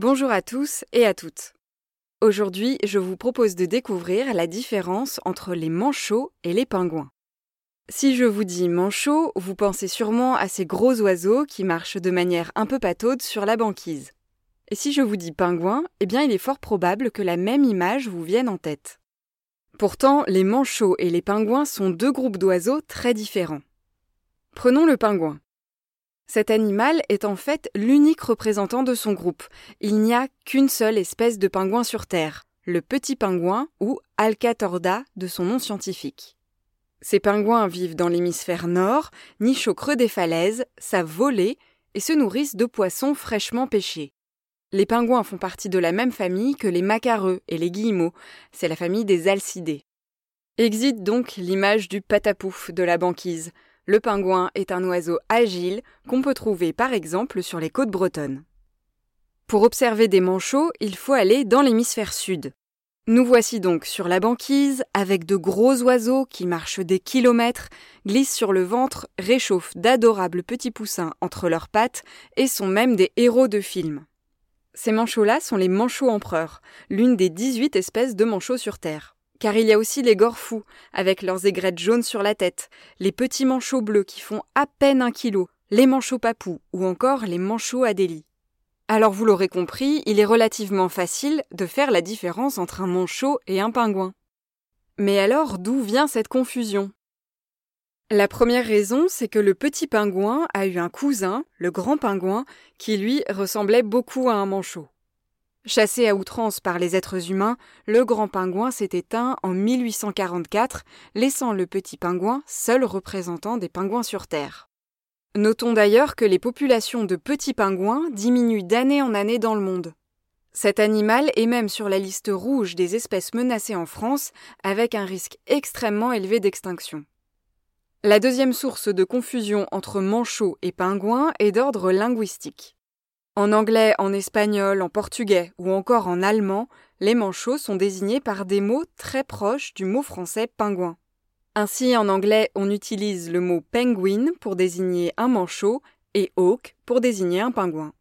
Bonjour à tous et à toutes. Aujourd'hui, je vous propose de découvrir la différence entre les manchots et les pingouins. Si je vous dis manchot, vous pensez sûrement à ces gros oiseaux qui marchent de manière un peu pataude sur la banquise. Et si je vous dis pingouin, eh bien il est fort probable que la même image vous vienne en tête. Pourtant, les manchots et les pingouins sont deux groupes d'oiseaux très différents. Prenons le pingouin. Cet animal est en fait l'unique représentant de son groupe. Il n'y a qu'une seule espèce de pingouin sur Terre, le petit pingouin ou Alcatorda de son nom scientifique. Ces pingouins vivent dans l'hémisphère nord, nichent au creux des falaises, savent voler et se nourrissent de poissons fraîchement pêchés. Les pingouins font partie de la même famille que les macareux et les guillemots, c'est la famille des alcidés. Exit donc l'image du patapouf de la banquise. Le pingouin est un oiseau agile qu'on peut trouver par exemple sur les côtes bretonnes. Pour observer des manchots, il faut aller dans l'hémisphère sud. Nous voici donc sur la banquise avec de gros oiseaux qui marchent des kilomètres, glissent sur le ventre, réchauffent d'adorables petits poussins entre leurs pattes et sont même des héros de films. Ces manchots-là sont les manchots empereurs, l'une des 18 espèces de manchots sur Terre. Car il y a aussi les gorfous, avec leurs aigrettes jaunes sur la tête, les petits manchots bleus qui font à peine un kilo, les manchots papous ou encore les manchots adélie. Alors vous l'aurez compris, il est relativement facile de faire la différence entre un manchot et un pingouin. Mais alors d'où vient cette confusion? La première raison, c'est que le petit pingouin a eu un cousin, le grand pingouin, qui lui ressemblait beaucoup à un manchot. Chassé à outrance par les êtres humains, le grand pingouin s'est éteint en 1844, laissant le petit pingouin seul représentant des pingouins sur Terre. Notons d'ailleurs que les populations de petits pingouins diminuent d'année en année dans le monde. Cet animal est même sur la liste rouge des espèces menacées en France, avec un risque extrêmement élevé d'extinction. La deuxième source de confusion entre manchot et pingouin est d'ordre linguistique. En anglais, en espagnol, en portugais ou encore en allemand, les manchots sont désignés par des mots très proches du mot français pingouin. Ainsi, en anglais, on utilise le mot penguin pour désigner un manchot et hawk pour désigner un pingouin.